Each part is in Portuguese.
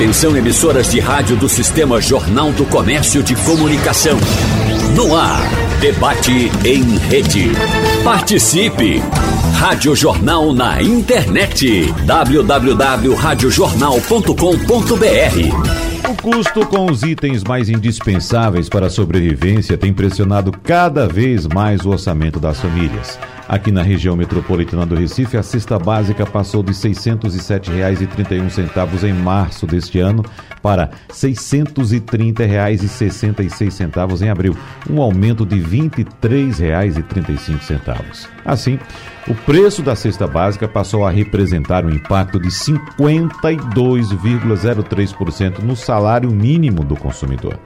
Atenção emissoras de rádio do Sistema Jornal do Comércio de Comunicação. No ar, debate em rede. Participe! Rádio Jornal na internet. www.radiojornal.com.br O custo com os itens mais indispensáveis para a sobrevivência tem pressionado cada vez mais o orçamento das famílias. Aqui na região metropolitana do Recife, a cesta básica passou de R$ 607,31 em março deste ano para R$ 630,66 em abril, um aumento de R$ 23,35. Assim, o preço da cesta básica passou a representar um impacto de 52,03% no salário mínimo do consumidor.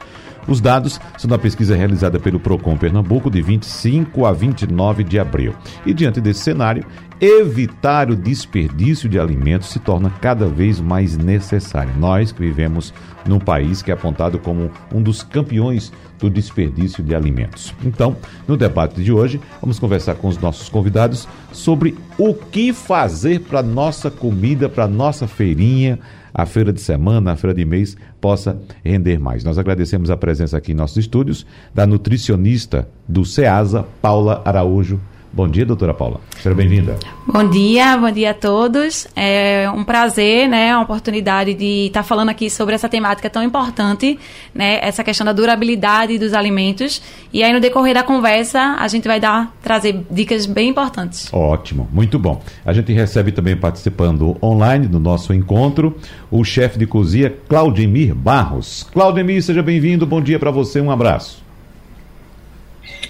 Os dados são da pesquisa realizada pelo Procon Pernambuco de 25 a 29 de abril. E diante desse cenário, evitar o desperdício de alimentos se torna cada vez mais necessário. Nós que vivemos num país que é apontado como um dos campeões do desperdício de alimentos. Então, no debate de hoje, vamos conversar com os nossos convidados sobre o que fazer para nossa comida, para nossa feirinha, a feira de semana, a feira de mês possa render mais. Nós agradecemos a presença aqui em nossos estúdios da nutricionista do SEASA, Paula Araújo. Bom dia, doutora Paula. Seja bem-vinda. Bom dia, bom dia a todos. É um prazer, né, uma oportunidade de estar falando aqui sobre essa temática tão importante, né, essa questão da durabilidade dos alimentos. E aí no decorrer da conversa, a gente vai dar trazer dicas bem importantes. Ótimo, muito bom. A gente recebe também participando online do nosso encontro o chefe de cozinha Claudemir Barros. Claudemir, seja bem-vindo. Bom dia para você, um abraço.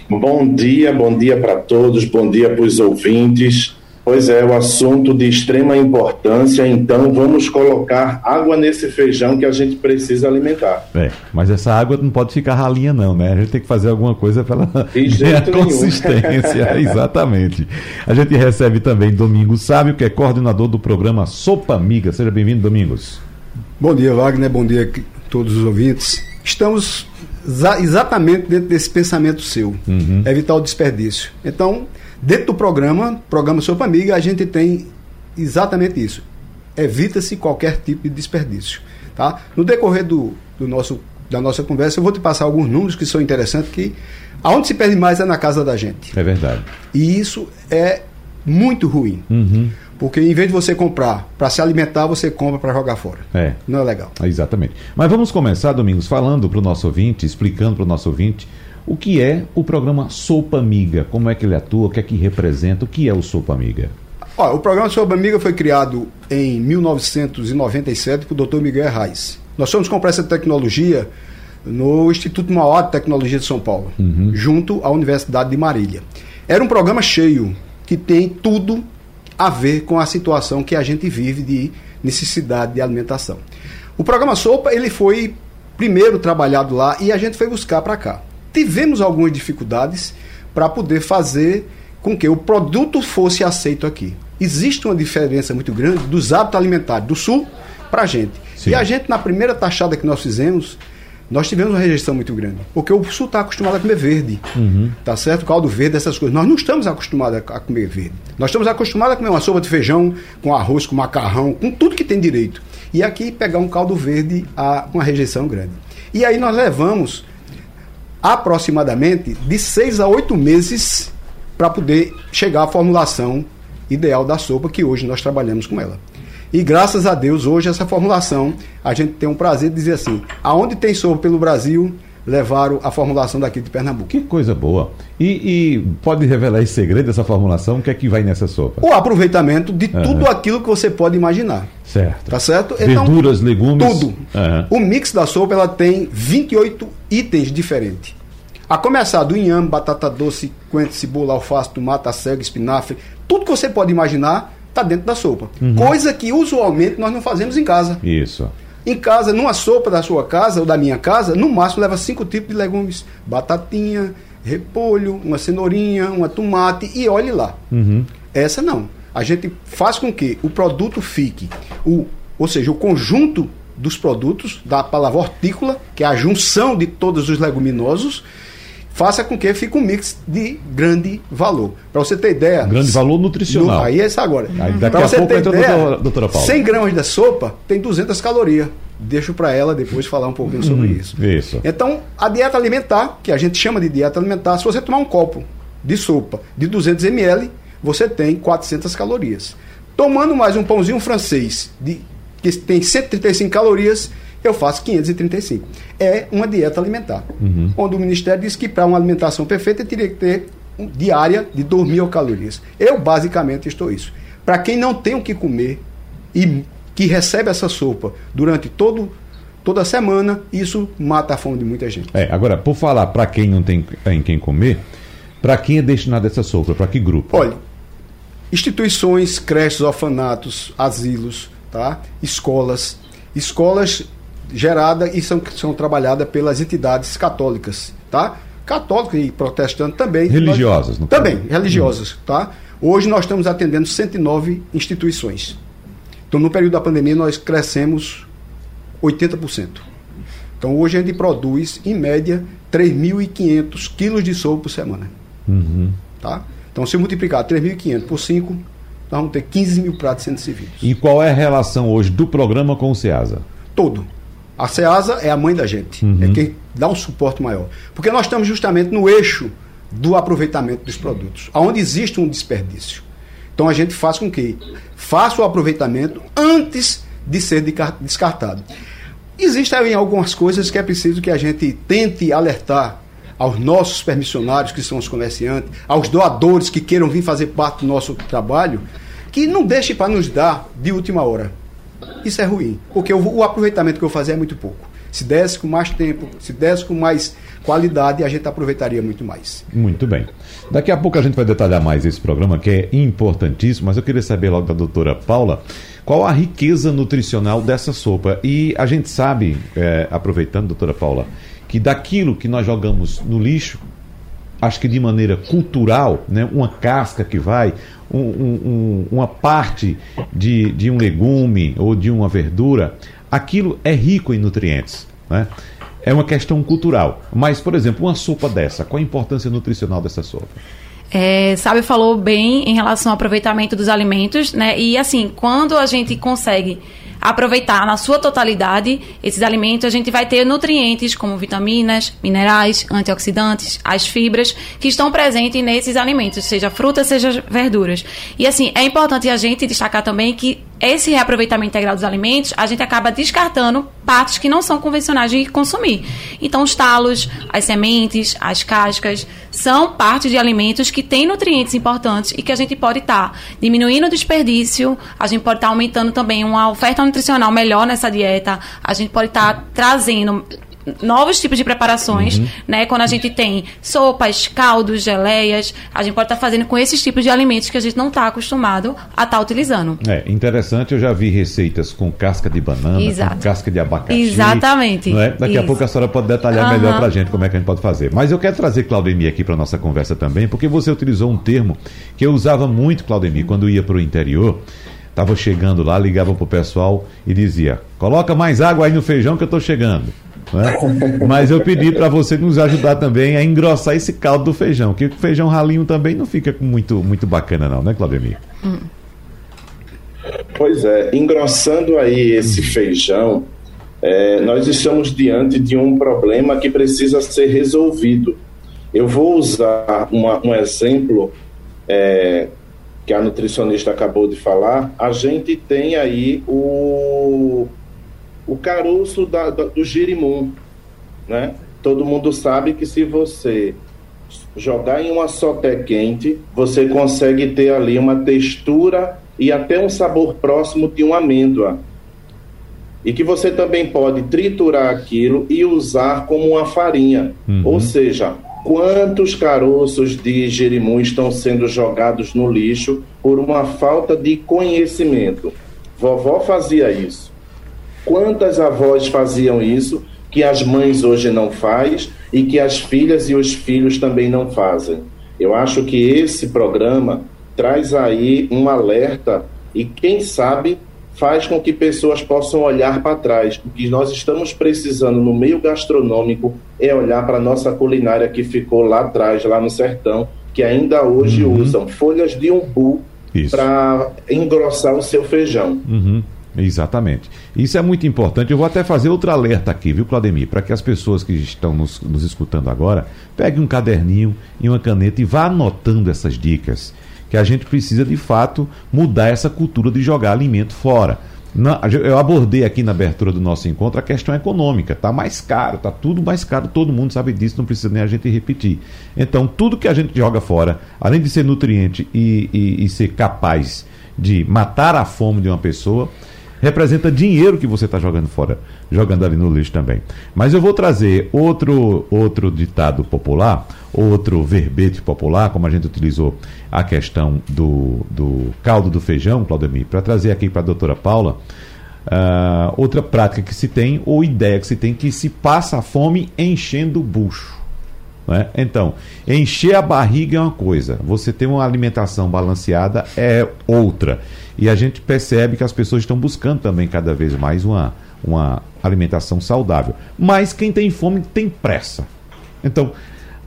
Bom dia, bom dia para todos, bom dia para os ouvintes. Pois é, o assunto de extrema importância, então vamos colocar água nesse feijão que a gente precisa alimentar. É, mas essa água não pode ficar ralinha não, né? A gente tem que fazer alguma coisa para ela ter a consistência. Exatamente. A gente recebe também Domingos Sábio, que é coordenador do programa Sopa Amiga. Seja bem-vindo, Domingos. Bom dia, Wagner. Bom dia a todos os ouvintes. Estamos exatamente dentro desse pensamento seu, uhum. evitar o desperdício. Então, dentro do programa, programa Sopa Amiga, a gente tem exatamente isso. Evita-se qualquer tipo de desperdício. Tá? No decorrer do, do nosso, da nossa conversa, eu vou te passar alguns números que são interessantes, que aonde se perde mais é na casa da gente. É verdade. E isso é muito ruim. Uhum. Porque em vez de você comprar para se alimentar, você compra para jogar fora. É. Não é legal. Exatamente. Mas vamos começar, Domingos, falando para o nosso ouvinte, explicando para o nosso ouvinte o que é o programa Sopa Amiga, como é que ele atua, o que é que representa, o que é o Sopa Amiga. Olha, o programa Sopa Amiga foi criado em 1997 por Dr. Miguel Reis. Nós somos comprar essa tecnologia no Instituto Maior de Tecnologia de São Paulo, uhum. junto à Universidade de Marília. Era um programa cheio, que tem tudo a ver com a situação que a gente vive de necessidade de alimentação. O programa Sopa ele foi primeiro trabalhado lá e a gente foi buscar para cá. Tivemos algumas dificuldades para poder fazer com que o produto fosse aceito aqui. Existe uma diferença muito grande dos hábitos alimentares do Sul para a gente. Sim. E a gente, na primeira taxada que nós fizemos, nós tivemos uma rejeição muito grande. Porque o sul está acostumado a comer verde. Uhum. Tá certo? Caldo verde, essas coisas. Nós não estamos acostumados a comer verde. Nós estamos acostumados a comer uma sopa de feijão, com arroz, com macarrão, com tudo que tem direito. E aqui pegar um caldo verde a, com uma rejeição grande. E aí nós levamos aproximadamente de seis a oito meses para poder chegar à formulação ideal da sopa que hoje nós trabalhamos com ela. E graças a Deus, hoje, essa formulação, a gente tem um prazer de dizer assim: aonde tem sopa pelo Brasil, levaram a formulação daqui de Pernambuco. Que coisa boa. E, e, pode revelar esse segredo dessa formulação? O que é que vai nessa sopa? O aproveitamento de uhum. tudo aquilo que você pode imaginar. Certo. Tá certo? Então, Verduras, legumes. Tudo. Uhum. O mix da sopa ela tem 28 itens diferentes. A começar do inhame, batata doce, coentro, cebola, alface, tomate, cego, espinafre, tudo que você pode imaginar está dentro da sopa. Uhum. Coisa que usualmente nós não fazemos em casa. Isso. Em casa, numa sopa da sua casa ou da minha casa, no máximo leva cinco tipos de legumes: batatinha, repolho, uma cenourinha, uma tomate e olhe lá. Uhum. Essa não. A gente faz com que o produto fique, o, ou seja, o conjunto dos produtos da palavra hortícola, que é a junção de todos os leguminosos, faça com que fique um mix de grande valor. Para você ter ideia. Grande valor nutricional. No, aí é isso agora. Para você ter ideia, doutora, doutora 100 gramas de sopa tem 200 calorias. deixo para ela depois falar um pouquinho sobre isso. Isso. Então, a dieta alimentar, que a gente chama de dieta alimentar, se você tomar um copo de sopa de 200 ml, você tem 400 calorias. Tomando mais um pãozinho francês de, que tem 135 calorias, eu faço 535. É uma dieta alimentar. Uhum. Onde o Ministério diz que para uma alimentação perfeita teria que ter um, diária de 2 mil calorias. Eu basicamente estou isso. Para quem não tem o que comer e que recebe essa sopa durante todo, toda a semana, isso mata a fome de muita gente. É, agora, por falar para quem não tem em quem comer, para quem é destinada essa sopa? Para que grupo? Olha, instituições, creches, orfanatos, asilos, tá? escolas, escolas geradas e são, são trabalhadas pelas entidades católicas, tá? Católicas e protestantes também. Religiosas, nós, Também, caso. religiosas, hum. tá? Hoje nós estamos atendendo 109 instituições. Então, no período da pandemia, nós crescemos 80%. Então, hoje a gente produz, em média, 3.500 quilos de sopa por semana. Uhum. Tá? Então, se multiplicar 3.500 por 5, nós vamos ter 15 mil pratos sendo servidos. E qual é a relação hoje do programa com o SEASA? Todo. A SEASA é a mãe da gente, uhum. é quem dá um suporte maior. Porque nós estamos justamente no eixo do aproveitamento dos produtos, onde existe um desperdício. Então a gente faz com que faça o aproveitamento antes de ser descartado. Existem algumas coisas que é preciso que a gente tente alertar aos nossos permissionários, que são os comerciantes, aos doadores que queiram vir fazer parte do nosso trabalho, que não deixe para nos dar de última hora. Isso é ruim, porque o, o aproveitamento que eu fazer é muito pouco. Se desse com mais tempo, se desse com mais qualidade, a gente aproveitaria muito mais. Muito bem. Daqui a pouco a gente vai detalhar mais esse programa, que é importantíssimo, mas eu queria saber logo da doutora Paula qual a riqueza nutricional dessa sopa. E a gente sabe, é, aproveitando, doutora Paula, que daquilo que nós jogamos no lixo, acho que de maneira cultural, né, uma casca que vai, um, um, uma parte de, de um legume ou de uma verdura, aquilo é rico em nutrientes. Né? É uma questão cultural. Mas, por exemplo, uma sopa dessa, qual a importância nutricional dessa sopa? É, Sabe falou bem em relação ao aproveitamento dos alimentos, né? E assim, quando a gente consegue aproveitar na sua totalidade esses alimentos, a gente vai ter nutrientes como vitaminas, minerais, antioxidantes, as fibras que estão presentes nesses alimentos, seja frutas, seja verduras. E assim, é importante a gente destacar também que esse reaproveitamento integral dos alimentos, a gente acaba descartando partes que não são convencionais de consumir. Então, os talos, as sementes, as cascas, são parte de alimentos que têm nutrientes importantes e que a gente pode estar tá diminuindo o desperdício, a gente pode estar tá aumentando também uma oferta nutricional melhor nessa dieta, a gente pode estar tá trazendo novos tipos de preparações, uhum. né? Quando a gente tem sopas, caldos, geleias, a gente pode estar tá fazendo com esses tipos de alimentos que a gente não está acostumado a estar tá utilizando. É interessante, eu já vi receitas com casca de banana, Exato. com casca de abacaxi. Exatamente. É? Daqui Isso. a pouco a senhora pode detalhar uhum. melhor para a gente como é que a gente pode fazer. Mas eu quero trazer Claudemir aqui para nossa conversa também, porque você utilizou um termo que eu usava muito, Claudemir, quando ia para o interior. Estava chegando lá, ligava para o pessoal e dizia: coloca mais água aí no feijão que eu estou chegando. Né? Mas eu pedi para você nos ajudar também a engrossar esse caldo do feijão, que o feijão ralinho também não fica muito, muito bacana não, né, Claudemir? Hum. Pois é, engrossando aí esse feijão, é, nós estamos diante de um problema que precisa ser resolvido. Eu vou usar uma, um exemplo é, que a nutricionista acabou de falar. A gente tem aí o o caroço da, da, do girimum, né? Todo mundo sabe que se você jogar em uma soté quente, você consegue ter ali uma textura e até um sabor próximo de uma amêndoa. E que você também pode triturar aquilo e usar como uma farinha. Uhum. Ou seja, quantos caroços de jerimum estão sendo jogados no lixo por uma falta de conhecimento? Vovó fazia isso. Quantas avós faziam isso que as mães hoje não faz e que as filhas e os filhos também não fazem? Eu acho que esse programa traz aí um alerta e quem sabe faz com que pessoas possam olhar para trás. O que nós estamos precisando no meio gastronômico é olhar para a nossa culinária que ficou lá atrás, lá no sertão, que ainda hoje uhum. usam folhas de umbu para engrossar o seu feijão. Uhum. Exatamente. Isso é muito importante. Eu vou até fazer outro alerta aqui, viu, Claudemir? Para que as pessoas que estão nos, nos escutando agora peguem um caderninho e uma caneta e vá anotando essas dicas. Que a gente precisa, de fato, mudar essa cultura de jogar alimento fora. eu abordei aqui na abertura do nosso encontro a questão econômica. Está mais caro, está tudo mais caro, todo mundo sabe disso, não precisa nem a gente repetir. Então, tudo que a gente joga fora, além de ser nutriente e, e, e ser capaz de matar a fome de uma pessoa, representa dinheiro que você está jogando fora, jogando ali no lixo também. Mas eu vou trazer outro, outro ditado popular, outro verbete popular, como a gente utilizou a questão do, do caldo do feijão, Claudemir, para trazer aqui para a doutora Paula. Uh, outra prática que se tem, ou ideia que se tem, que se passa a fome enchendo o bucho. Né? Então, encher a barriga é uma coisa, você ter uma alimentação balanceada é outra. E a gente percebe que as pessoas estão buscando também cada vez mais uma, uma alimentação saudável. Mas quem tem fome tem pressa. Então,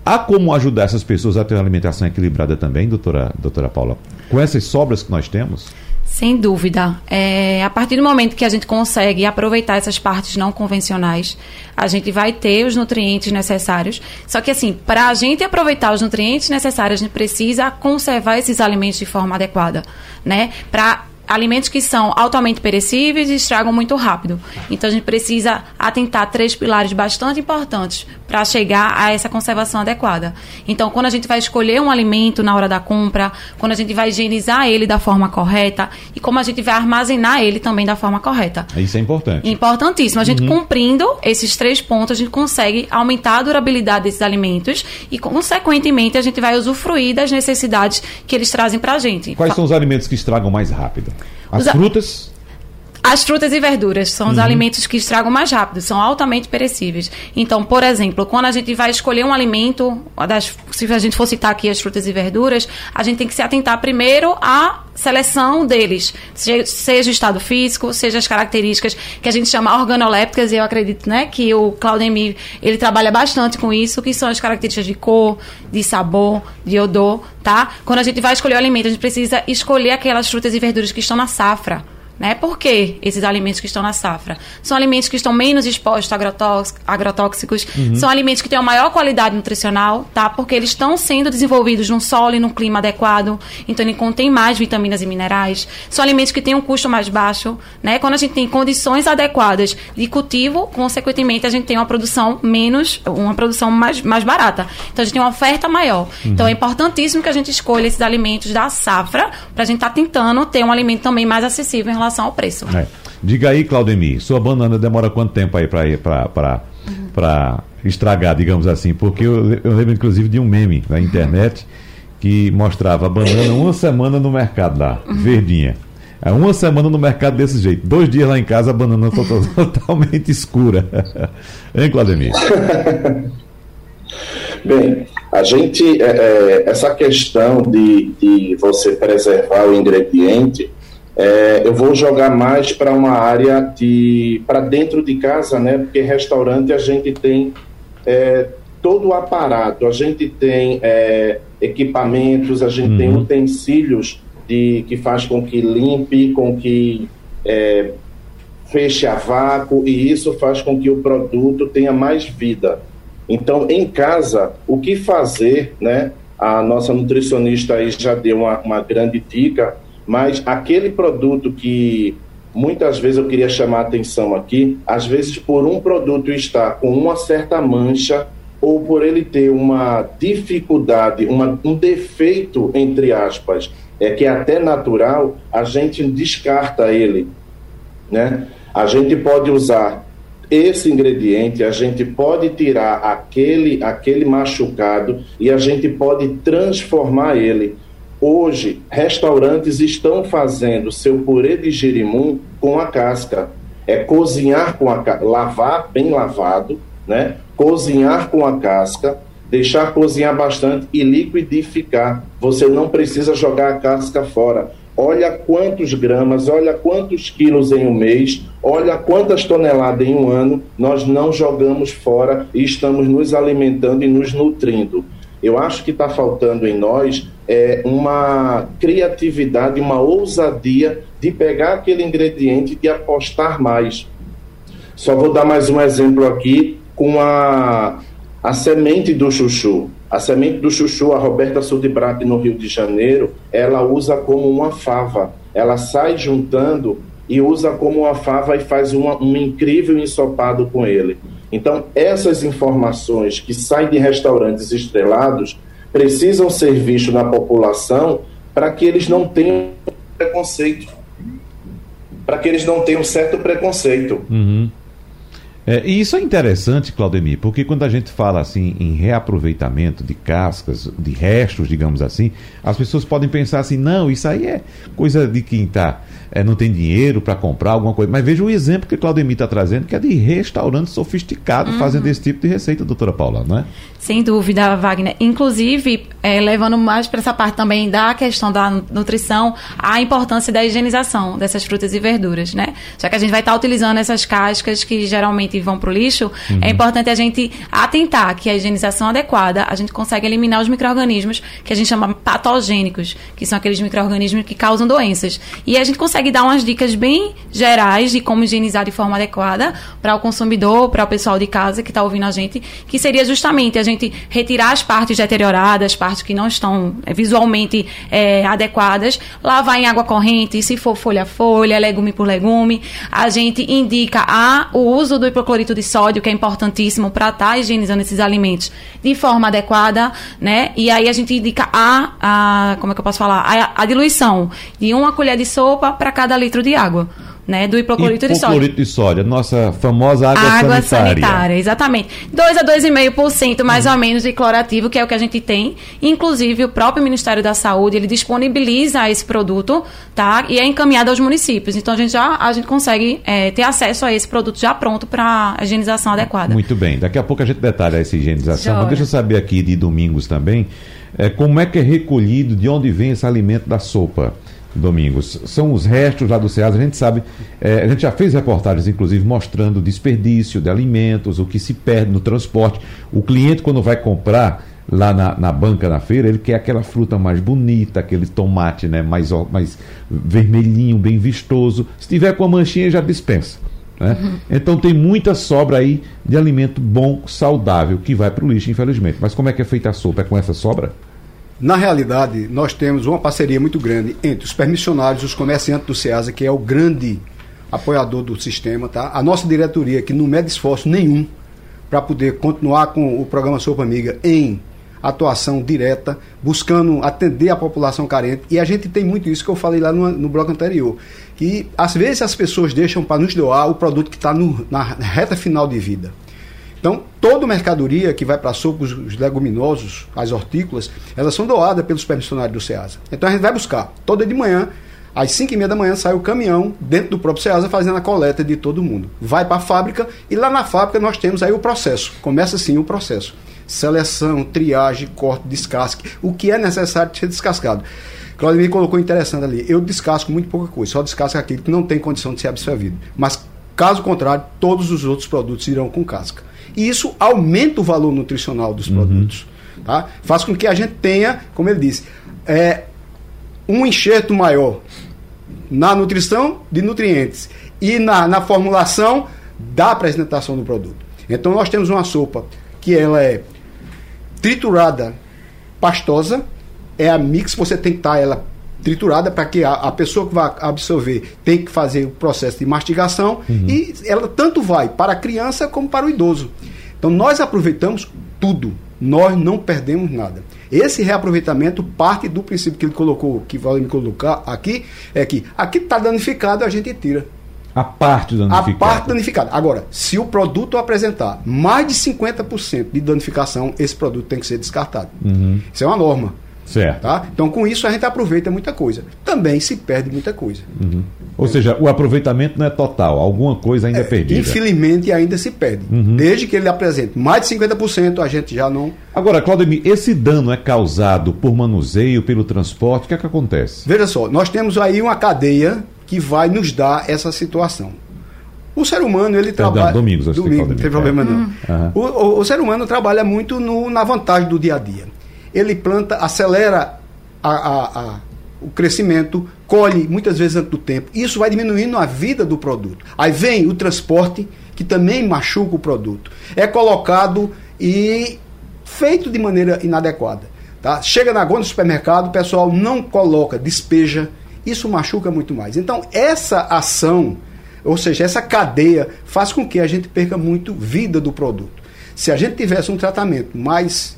há como ajudar essas pessoas a ter uma alimentação equilibrada também, doutora, doutora Paula? Com essas sobras que nós temos? Sem dúvida. É, a partir do momento que a gente consegue aproveitar essas partes não convencionais, a gente vai ter os nutrientes necessários. Só que, assim, para a gente aproveitar os nutrientes necessários, a gente precisa conservar esses alimentos de forma adequada, né? Para alimentos que são altamente perecíveis e estragam muito rápido. Então a gente precisa atentar a três pilares bastante importantes para chegar a essa conservação adequada. Então, quando a gente vai escolher um alimento na hora da compra, quando a gente vai higienizar ele da forma correta e como a gente vai armazenar ele também da forma correta. Isso é importante. Importantíssimo. A gente uhum. cumprindo esses três pontos, a gente consegue aumentar a durabilidade desses alimentos e, consequentemente, a gente vai usufruir das necessidades que eles trazem para a gente. Quais são os alimentos que estragam mais rápido? As os frutas? As frutas e verduras são uhum. os alimentos que estragam mais rápido, são altamente perecíveis. Então, por exemplo, quando a gente vai escolher um alimento, das, se a gente for citar aqui as frutas e verduras, a gente tem que se atentar primeiro à seleção deles, seja o estado físico, seja as características que a gente chama organolépticas, e eu acredito né, que o Claudemir ele trabalha bastante com isso, que são as características de cor, de sabor, de odor, tá? Quando a gente vai escolher o alimento, a gente precisa escolher aquelas frutas e verduras que estão na safra. Né? Por que esses alimentos que estão na safra? São alimentos que estão menos expostos a agrotóxicos, uhum. são alimentos que têm uma maior qualidade nutricional, tá? Porque eles estão sendo desenvolvidos num solo e num clima adequado, então ele contém mais vitaminas e minerais. São alimentos que têm um custo mais baixo, né? Quando a gente tem condições adequadas de cultivo, consequentemente a gente tem uma produção menos, uma produção mais, mais barata. Então a gente tem uma oferta maior. Uhum. Então é importantíssimo que a gente escolha esses alimentos da safra para a gente estar tá tentando ter um alimento também mais acessível em relação relação ao preço. É. Diga aí, Claudemir, sua banana demora quanto tempo aí para ir para para estragar, digamos assim? Porque eu, eu, lembro inclusive de um meme na internet que mostrava a banana uma semana no mercado lá, verdinha. É uma semana no mercado desse jeito. Dois dias lá em casa, a banana totalmente escura. hein, Claudemir? Bem, a gente, é, é, essa questão de, de você preservar o ingrediente, é, eu vou jogar mais para uma área de para dentro de casa, né? Porque restaurante a gente tem é, todo o aparato, a gente tem é, equipamentos, a gente uhum. tem utensílios de, que faz com que limpe, com que é, feche a vácuo e isso faz com que o produto tenha mais vida. Então, em casa, o que fazer, né? A nossa nutricionista aí já deu uma, uma grande dica mas aquele produto que muitas vezes eu queria chamar a atenção aqui, às vezes por um produto estar com uma certa mancha ou por ele ter uma dificuldade, uma, um defeito, entre aspas, é que é até natural, a gente descarta ele, né? A gente pode usar esse ingrediente, a gente pode tirar aquele, aquele machucado e a gente pode transformar ele. Hoje, restaurantes estão fazendo seu purê de girimum com a casca. É cozinhar com a lavar bem lavado, né? Cozinhar com a casca, deixar cozinhar bastante e liquidificar. Você não precisa jogar a casca fora. Olha quantos gramas, olha quantos quilos em um mês, olha quantas toneladas em um ano nós não jogamos fora e estamos nos alimentando e nos nutrindo. Eu acho que está faltando em nós é, uma criatividade, uma ousadia de pegar aquele ingrediente e apostar mais. Só vou dar mais um exemplo aqui com a, a semente do chuchu. A semente do chuchu, a Roberta Sudibrat no Rio de Janeiro, ela usa como uma fava. Ela sai juntando e usa como uma fava e faz uma, um incrível ensopado com ele. Então, essas informações que saem de restaurantes estrelados precisam ser vistas na população para que eles não tenham preconceito. Para que eles não tenham certo preconceito. Uhum. É, e isso é interessante, Claudemir, porque quando a gente fala assim em reaproveitamento de cascas, de restos, digamos assim, as pessoas podem pensar assim, não, isso aí é coisa de quem tá, é, não tem dinheiro para comprar alguma coisa. Mas veja o exemplo que Claudemir está trazendo, que é de restaurante sofisticado uhum. fazendo esse tipo de receita, doutora Paula, não é? Sem dúvida, Wagner. Inclusive, é, levando mais para essa parte também da questão da nutrição, a importância da higienização dessas frutas e verduras, né? Já que a gente vai estar tá utilizando essas cascas que geralmente vão para o lixo, uhum. é importante a gente atentar que a higienização adequada, a gente consegue eliminar os micro-organismos que a gente chama patogênicos, que são aqueles micro-organismos que causam doenças. E a gente consegue dar umas dicas bem gerais de como higienizar de forma adequada para o consumidor, para o pessoal de casa que está ouvindo a gente, que seria justamente a gente retirar as partes deterioradas, as partes que não estão é, visualmente é, adequadas, lavar em água corrente, se for folha a folha, legume por legume. A gente indica a, o uso do hipoclorito de sódio, que é importantíssimo para estar tá higienizando esses alimentos de forma adequada, né? E aí a gente indica a, a como é que eu posso falar? A, a diluição de uma colher de sopa para cada litro de água né, do hipoclorito de sódio. Hipoclorito de sódio, nossa famosa água, água sanitária. sanitária. Exatamente. 2 a 2,5% mais hum. ou menos de clorativo, que é o que a gente tem. Inclusive, o próprio Ministério da Saúde, ele disponibiliza esse produto, tá? E é encaminhado aos municípios. Então, a gente já a gente consegue é, ter acesso a esse produto já pronto para a higienização adequada. Muito bem. Daqui a pouco a gente detalha essa higienização. Mas deixa eu saber aqui de domingos também, é, como é que é recolhido, de onde vem esse alimento da sopa? Domingos. São os restos lá do SEAS. A gente sabe, é, a gente já fez reportagens, inclusive, mostrando o desperdício de alimentos, o que se perde no transporte. O cliente, quando vai comprar lá na, na banca, na feira, ele quer aquela fruta mais bonita, aquele tomate né, mais, mais vermelhinho, bem vistoso. Se tiver com a manchinha, já dispensa. Né? Uhum. Então tem muita sobra aí de alimento bom, saudável, que vai para o lixo, infelizmente. Mas como é que é feita a sopa? É com essa sobra? Na realidade, nós temos uma parceria muito grande entre os permissionários e os comerciantes do SEASA, que é o grande apoiador do sistema, tá? A nossa diretoria, que não mede esforço nenhum para poder continuar com o programa Sopa Amiga em atuação direta, buscando atender a população carente. E a gente tem muito isso que eu falei lá no, no bloco anterior. Que às vezes as pessoas deixam para nos doar o produto que está na reta final de vida. Então, toda mercadoria que vai para sopa, os leguminosos, as hortícolas, elas são doadas pelos permissionários do SEASA. Então a gente vai buscar. Toda de manhã, às 5 e meia da manhã, sai o caminhão dentro do próprio SEASA fazendo a coleta de todo mundo. Vai para a fábrica e lá na fábrica nós temos aí o processo. Começa assim o processo. Seleção, triagem, corte, descasque. O que é necessário ser descascado. Claudio me colocou interessante ali. Eu descasco muito pouca coisa, só descasco aquilo que não tem condição de ser absorvido. Mas, caso contrário, todos os outros produtos irão com casca. E isso aumenta o valor nutricional dos uhum. produtos. Tá? Faz com que a gente tenha, como ele disse, é, um enxerto maior na nutrição de nutrientes e na, na formulação da apresentação do produto. Então nós temos uma sopa que ela é triturada, pastosa, é a mix, você tem que estar ela triturada para que a, a, pessoa que vai absorver tem que fazer o processo de mastigação uhum. e ela tanto vai para a criança como para o idoso. Então nós aproveitamos tudo, nós não perdemos nada. Esse reaproveitamento parte do princípio que ele colocou, que vai me colocar aqui, é que aqui está danificado, a gente tira. A parte danificada. A parte danificada. Agora, se o produto apresentar mais de 50% de danificação, esse produto tem que ser descartado. Uhum. Isso é uma norma. Certo. Tá? Então, com isso, a gente aproveita muita coisa. Também se perde muita coisa. Uhum. Ou é. seja, o aproveitamento não é total, alguma coisa ainda é, é perdida. Infelizmente, ainda se perde. Uhum. Desde que ele apresente mais de 50%, a gente já não. Agora, Claudemir, esse dano é causado por manuseio, pelo transporte? O que é que acontece? Veja só, nós temos aí uma cadeia que vai nos dar essa situação. O ser humano, ele Perdão, trabalha. Domingos, acho domingo, não tem problema não. Uhum. O, o, o, ser humano trabalha muito no, na vantagem do dia a dia. Ele planta, acelera a, a, a, o crescimento, colhe muitas vezes antes do tempo. Isso vai diminuindo a vida do produto. Aí vem o transporte, que também machuca o produto. É colocado e feito de maneira inadequada. Tá? Chega na gôndola do supermercado, o pessoal não coloca, despeja. Isso machuca muito mais. Então, essa ação, ou seja, essa cadeia, faz com que a gente perca muito vida do produto. Se a gente tivesse um tratamento mais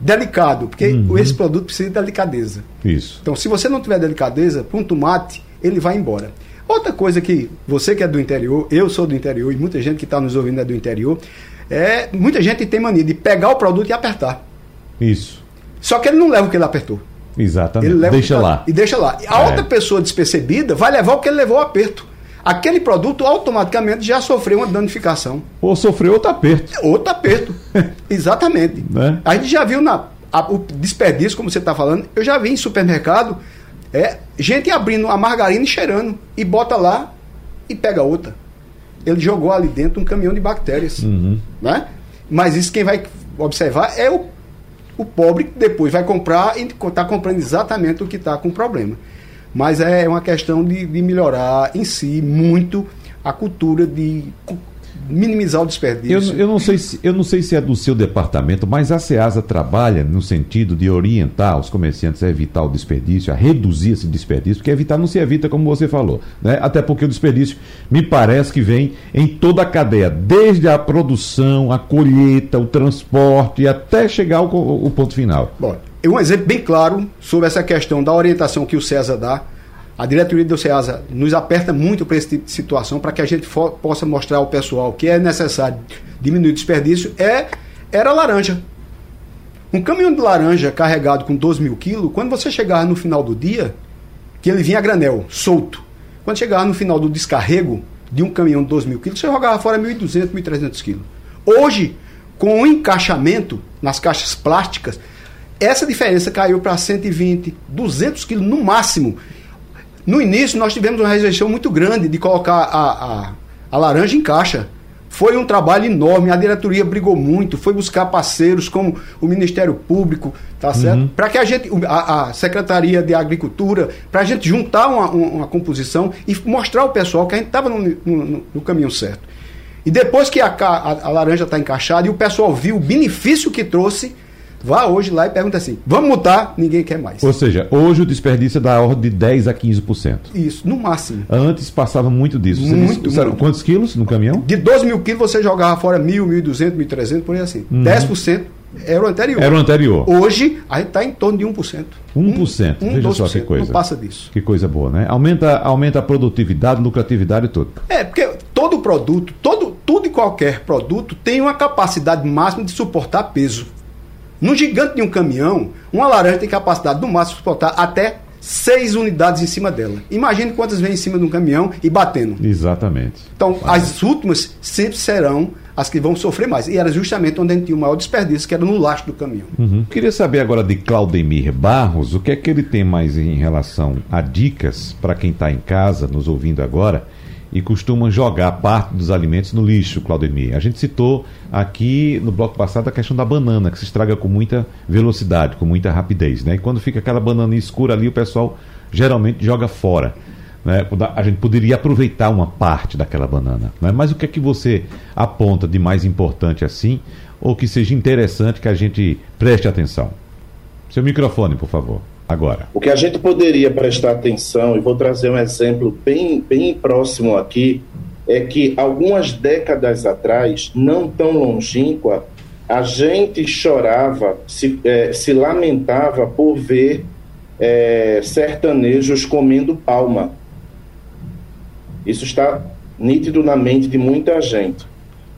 delicado, porque uhum. esse produto precisa de delicadeza. Isso. Então, se você não tiver delicadeza, para um tomate, ele vai embora. Outra coisa que você que é do interior, eu sou do interior e muita gente que está nos ouvindo é do interior, é muita gente tem mania de pegar o produto e apertar. Isso. Só que ele não leva o que ele apertou. Exatamente. Ele deixa lá. E deixa lá. A é. outra pessoa despercebida vai levar o que ele levou o aperto. Aquele produto automaticamente já sofreu uma danificação. Ou sofreu outro aperto. Outro aperto. Exatamente. Né? A gente já viu na, a, o desperdício, como você está falando, eu já vi em supermercado é, gente abrindo a margarina e cheirando. E bota lá e pega outra. Ele jogou ali dentro um caminhão de bactérias. Uhum. Né? Mas isso quem vai observar é o o pobre depois vai comprar e está comprando exatamente o que está com problema. Mas é uma questão de, de melhorar em si muito a cultura de minimizar o desperdício. Eu, eu, não sei se, eu não sei se é do seu departamento, mas a SEASA trabalha no sentido de orientar os comerciantes a evitar o desperdício, a reduzir esse desperdício, porque evitar não se evita, como você falou. Né? Até porque o desperdício me parece que vem em toda a cadeia, desde a produção, a colheita, o transporte, até chegar ao, ao ponto final. Bom, um exemplo bem claro sobre essa questão da orientação que o César dá a diretoria do SEASA nos aperta muito para esse tipo de situação, para que a gente possa mostrar ao pessoal que é necessário diminuir o desperdício, é, era laranja. Um caminhão de laranja carregado com 12 mil quilos, quando você chegar no final do dia, que ele vinha a granel, solto, quando chegar no final do descarrego de um caminhão de 12 mil quilos, você jogava fora 1.200, 1.300 quilos. Hoje, com o encaixamento nas caixas plásticas, essa diferença caiu para 120, 200 quilos no máximo. No início, nós tivemos uma rejeição muito grande de colocar a, a, a laranja em caixa. Foi um trabalho enorme, a diretoria brigou muito, foi buscar parceiros como o Ministério Público, tá certo? Uhum. Para que a gente, a, a, Secretaria de Agricultura, para a gente juntar uma, uma, composição e mostrar ao pessoal que a gente estava no, no, no, caminho certo. E depois que a, a, a laranja está encaixada e o pessoal viu o benefício que trouxe, Vá hoje lá e pergunta assim: vamos multar? Ninguém quer mais. Ou seja, hoje o desperdício é da ordem de 10 a 15%. Isso, no máximo. Antes passava muito disso. Você muito, disse, muito. Quantos quilos no caminhão? De 12 mil quilos você jogava fora 1.000, 1.200, 1.300, por aí assim. Uhum. 10% era o anterior. Era o anterior. Hoje a gente está em torno de 1%. 1%. Um, Veja 12%, só que coisa. Não passa disso. Que coisa boa, né? Aumenta, aumenta a produtividade, lucratividade e tudo. É, porque todo produto, todo, tudo e qualquer produto tem uma capacidade máxima de suportar peso. No gigante de um caminhão, uma laranja tem capacidade no máximo de suportar até seis unidades em cima dela. Imagine quantas vêm em cima de um caminhão e batendo. Exatamente. Então, as últimas sempre serão as que vão sofrer mais. E era justamente onde a gente tinha o maior desperdício, que era no lastro do caminhão. Uhum. Queria saber agora de Claudemir Barros, o que é que ele tem mais em relação a dicas para quem está em casa, nos ouvindo agora, e costumam jogar parte dos alimentos no lixo, Claudemir. A gente citou aqui no bloco passado a questão da banana, que se estraga com muita velocidade, com muita rapidez. Né? E quando fica aquela banana escura ali, o pessoal geralmente joga fora. Né? A gente poderia aproveitar uma parte daquela banana. Né? Mas o que é que você aponta de mais importante assim, ou que seja interessante que a gente preste atenção? Seu microfone, por favor agora. O que a gente poderia prestar atenção, e vou trazer um exemplo bem, bem próximo aqui, é que algumas décadas atrás, não tão longínqua, a gente chorava, se, é, se lamentava por ver é, sertanejos comendo palma. Isso está nítido na mente de muita gente.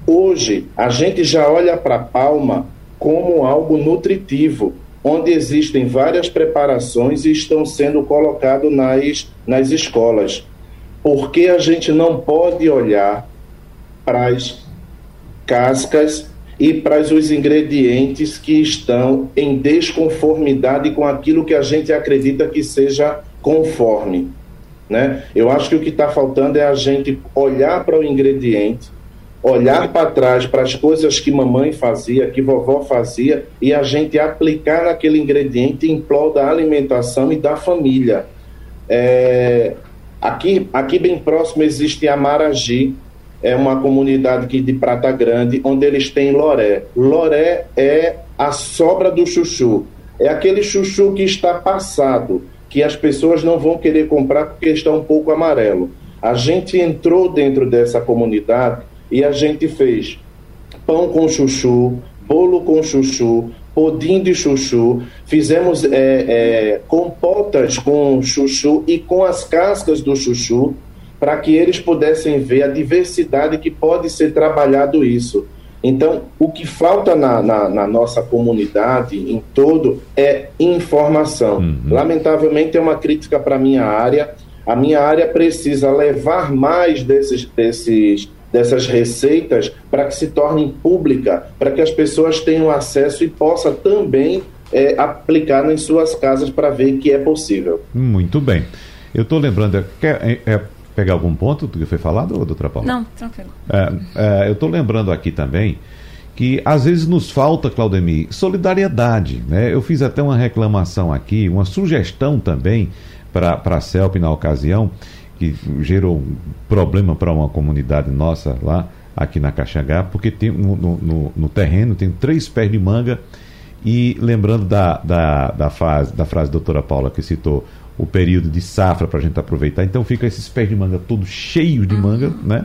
Hoje, a gente já olha para palma como algo nutritivo, onde existem várias preparações e estão sendo colocadas nas, nas escolas. Porque a gente não pode olhar para as cascas e para os ingredientes que estão em desconformidade com aquilo que a gente acredita que seja conforme. Né? Eu acho que o que está faltando é a gente olhar para o ingrediente, olhar para trás para as coisas que mamãe fazia, que vovó fazia, e a gente aplicar naquele ingrediente em prol da alimentação e da família. É, aqui, aqui bem próximo existe a Maragi, é uma comunidade aqui de Prata Grande, onde eles têm loré. Loré é a sobra do chuchu. É aquele chuchu que está passado, que as pessoas não vão querer comprar porque está um pouco amarelo. A gente entrou dentro dessa comunidade e a gente fez pão com chuchu, bolo com chuchu, pudim de chuchu, fizemos é, é, compotas com chuchu e com as cascas do chuchu, para que eles pudessem ver a diversidade que pode ser trabalhado isso. Então, o que falta na, na, na nossa comunidade em todo é informação. Uhum. Lamentavelmente, é uma crítica para a minha área. A minha área precisa levar mais desses, desses dessas receitas para que se tornem pública, para que as pessoas tenham acesso e possa também é, aplicar em suas casas para ver que é possível. Muito bem. Eu estou lembrando, quer é, é, pegar algum ponto do que foi falado, doutora Paula? Não, tranquilo. É, é, eu estou lembrando aqui também que às vezes nos falta, Claudemir, solidariedade. Né? Eu fiz até uma reclamação aqui, uma sugestão também para a CELP na ocasião, que gerou um problema para uma comunidade nossa lá, aqui na Caxangá, porque tem, no, no, no, terreno tem três pés de manga e lembrando da, da, da, frase, da frase da doutora Paula que citou, o período de safra para a gente aproveitar, então fica esses pés de manga todos cheios de manga, né?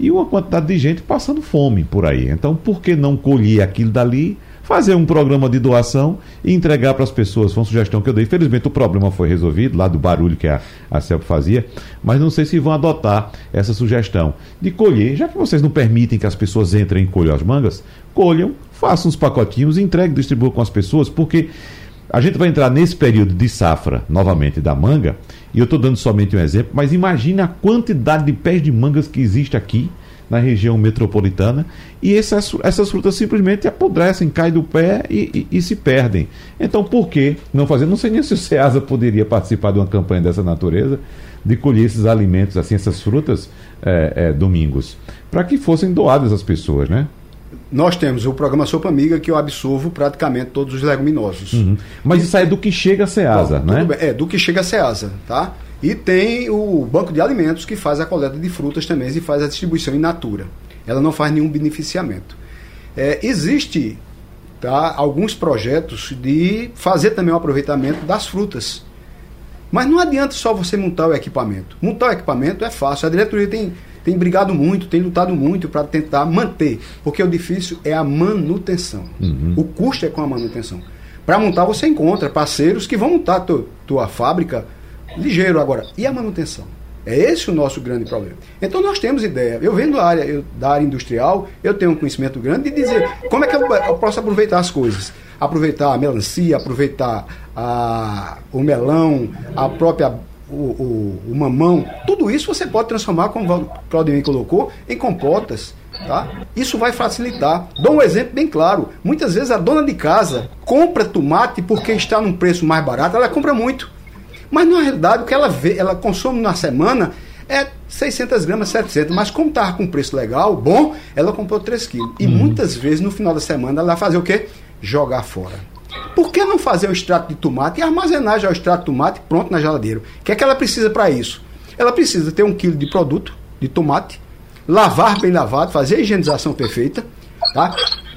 E uma quantidade de gente passando fome por aí. Então, por que não colher aquilo dali fazer um programa de doação e entregar para as pessoas. Foi uma sugestão que eu dei. Infelizmente o problema foi resolvido, lá do barulho que a, a CELP fazia, mas não sei se vão adotar essa sugestão de colher, já que vocês não permitem que as pessoas entrem e colham as mangas, colham, façam uns pacotinhos, entreguem, distribuam com as pessoas, porque a gente vai entrar nesse período de safra, novamente, da manga, e eu estou dando somente um exemplo, mas imagine a quantidade de pés de mangas que existe aqui na região metropolitana e essas, essas frutas simplesmente apodrecem, caem do pé e, e, e, se perdem. Então, por que não fazer? Não sei nem se o SEASA poderia participar de uma campanha dessa natureza, de colher esses alimentos, assim, essas frutas, é, é, domingos, para que fossem doadas às pessoas, né? Nós temos o programa Sopa Amiga, que eu absorvo praticamente todos os leguminosos. Uhum. Mas isso aí é do que chega a SEASA, né? Bem, é, do que chega a SEASA, tá? E tem o Banco de Alimentos, que faz a coleta de frutas também e faz a distribuição in natura. Ela não faz nenhum beneficiamento. É, existe tá, alguns projetos de fazer também o aproveitamento das frutas. Mas não adianta só você montar o equipamento. Montar o equipamento é fácil. A diretoria tem, tem brigado muito, tem lutado muito para tentar manter. Porque o difícil é a manutenção. Uhum. O custo é com a manutenção. Para montar, você encontra parceiros que vão montar a tua, tua fábrica ligeiro agora. E a manutenção? É esse o nosso grande problema. Então nós temos ideia. Eu venho da área, eu, da área industrial, eu tenho um conhecimento grande de dizer como é que eu, eu posso aproveitar as coisas. Aproveitar a melancia, aproveitar a, o melão, a própria o, o, o, mamão, tudo isso você pode transformar, como o Claudemir colocou, em compotas. Tá? Isso vai facilitar. Dou um exemplo bem claro. Muitas vezes a dona de casa compra tomate porque está num preço mais barato, ela compra muito. Mas na realidade o que ela vê, ela consome na semana é 600 gramas, 700. Mas como estava com preço legal, bom, ela comprou 3 quilos. E uhum. muitas vezes no final da semana ela vai fazer o quê? Jogar fora. Por que não fazer o extrato de tomate e armazenar já o extrato de tomate pronto na geladeira? O que é que ela precisa para isso? Ela precisa ter um quilo de produto, de tomate, lavar bem lavado, fazer a higienização perfeita, tá?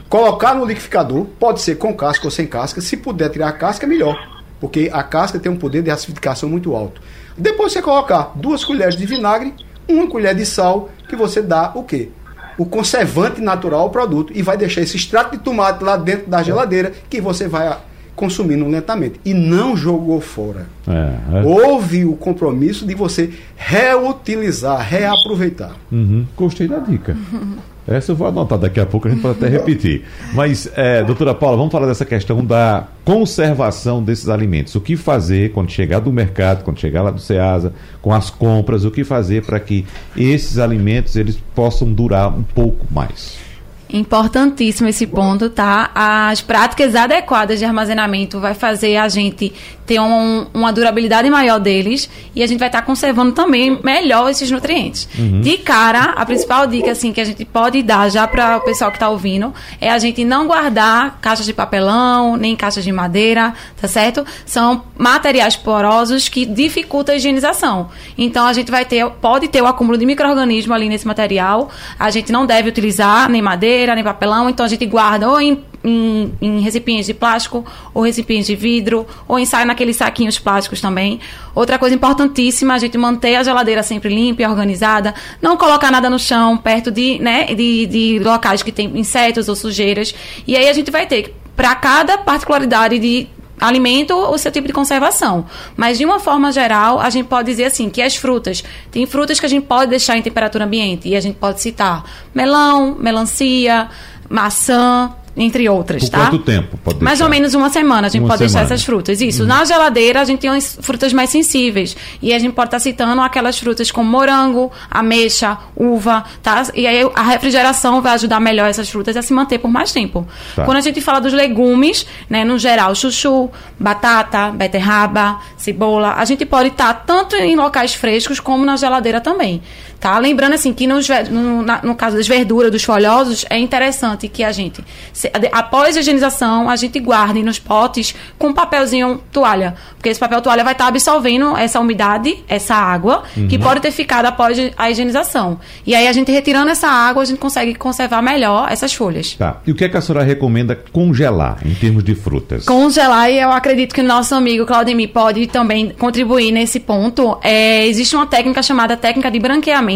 colocar no liquidificador, pode ser com casca ou sem casca. Se puder tirar a casca, melhor porque a casca tem um poder de acidificação muito alto. Depois você colocar duas colheres de vinagre, uma colher de sal, que você dá o quê? O conservante natural ao produto e vai deixar esse extrato de tomate lá dentro da geladeira que você vai consumindo lentamente. E não jogou fora. É, é. Houve o compromisso de você reutilizar, reaproveitar. Uhum. Gostei da dica. Essa eu vou anotar daqui a pouco, a gente pode até repetir. Mas, é, doutora Paula, vamos falar dessa questão da conservação desses alimentos. O que fazer quando chegar do mercado, quando chegar lá do SEASA, com as compras, o que fazer para que esses alimentos eles possam durar um pouco mais? Importantíssimo esse ponto, tá? As práticas adequadas de armazenamento vai fazer a gente ter um, uma durabilidade maior deles e a gente vai estar tá conservando também melhor esses nutrientes. Uhum. De cara, a principal dica assim que a gente pode dar já para o pessoal que está ouvindo é a gente não guardar caixas de papelão, nem caixas de madeira, tá certo? São materiais porosos que dificultam a higienização. Então a gente vai ter, pode ter o acúmulo de micro-organismo ali nesse material. A gente não deve utilizar nem madeira madeira, nem papelão, então a gente guarda ou em, em, em recipientes de plástico, ou recipientes de vidro, ou ensaia naqueles saquinhos plásticos também. Outra coisa importantíssima, a gente manter a geladeira sempre limpa e organizada, não colocar nada no chão, perto de, né, de, de locais que tem insetos ou sujeiras. E aí a gente vai ter, para cada particularidade de alimento o seu tipo de conservação. Mas de uma forma geral, a gente pode dizer assim que as frutas, tem frutas que a gente pode deixar em temperatura ambiente e a gente pode citar melão, melancia, maçã, entre outras, Por tá? quanto tempo pode deixar? Mais ou menos uma semana a gente uma pode semana. deixar essas frutas. Isso. Uhum. Na geladeira a gente tem umas frutas mais sensíveis. E a gente pode estar tá citando aquelas frutas como morango, ameixa, uva, tá? E aí a refrigeração vai ajudar melhor essas frutas a se manter por mais tempo. Tá. Quando a gente fala dos legumes, né, no geral, chuchu, batata, beterraba, cebola, a gente pode estar tá tanto em locais frescos como na geladeira também. Tá? Lembrando assim que nos, no, na, no caso das verduras, dos folhosos, é interessante que a gente, se, após a higienização, a gente guarde nos potes com papelzinho toalha. Porque esse papel toalha vai estar tá absorvendo essa umidade, essa água, uhum. que pode ter ficado após a higienização. E aí a gente retirando essa água, a gente consegue conservar melhor essas folhas. Tá. E o que, é que a senhora recomenda congelar em termos de frutas? Congelar, e eu acredito que o nosso amigo Claudemir pode também contribuir nesse ponto. É, existe uma técnica chamada técnica de branqueamento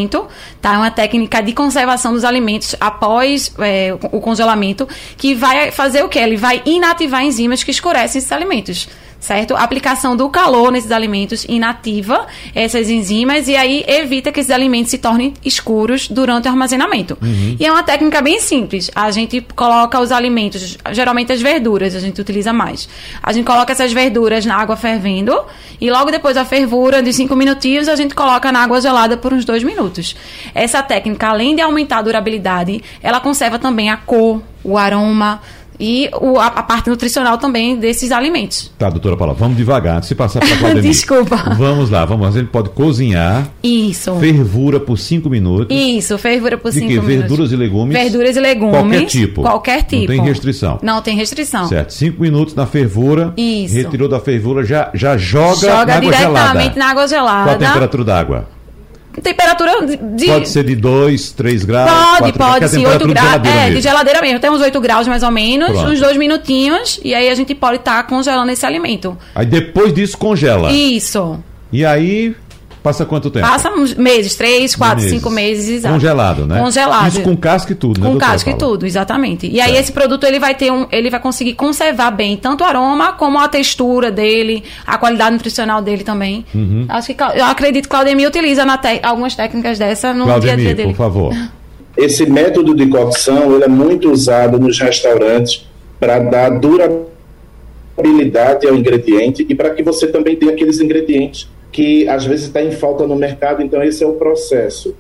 tá? É uma técnica de conservação dos alimentos após é, o congelamento, que vai fazer o que? Ele vai inativar enzimas que escurecem esses alimentos certo? A aplicação do calor nesses alimentos inativa essas enzimas e aí evita que esses alimentos se tornem escuros durante o armazenamento. Uhum. E é uma técnica bem simples. A gente coloca os alimentos, geralmente as verduras, a gente utiliza mais. A gente coloca essas verduras na água fervendo e logo depois da fervura de 5 minutinhos a gente coloca na água gelada por uns 2 minutos. Essa técnica, além de aumentar a durabilidade, ela conserva também a cor, o aroma, e o, a, a, parte nutricional também desses alimentos. Tá, doutora Paula, vamos devagar, de passar para a Claudemir. Desculpa. Vamos lá, vamos lá. A gente pode cozinhar. Isso. Fervura por 5 minutos. Isso, fervura por 5 minutos. Verduras e legumes. Verduras e legumes. Qualquer tipo. Qualquer tipo. Não tem restrição. Não tem restrição. Certo. 5 minutos na fervura. Isso. Retirou da fervura, já, já joga, joga na água diretamente gelada. na água gelada. Qual a temperatura da água? Temperatura de. Pode ser de 2, 3 graus. Pode, 4, pode, sim, 8 graus. É, mesmo. de geladeira mesmo. Tem uns 8 graus mais ou menos, Pronto. uns 2 minutinhos, e aí a gente pode estar tá congelando esse alimento. Aí depois disso congela. Isso. E aí Passa quanto tempo? Passa uns meses, três, quatro, meses. cinco meses, exato. Congelado, né? Congelado. Isso com casca e tudo, né? Com casca e tudo, exatamente. E aí esse produto ele vai ter um, ele vai conseguir conservar bem tanto o aroma como a textura dele, a qualidade nutricional dele também. Uhum. Acho que eu acredito que Claudemir utiliza te, algumas técnicas dessa no Claudemir, dia a dia dele. por favor. Esse método de cocção ele é muito usado nos restaurantes para dar durabilidade ao ingrediente e para que você também tenha aqueles ingredientes que às vezes está em falta no mercado, então esse é o processo.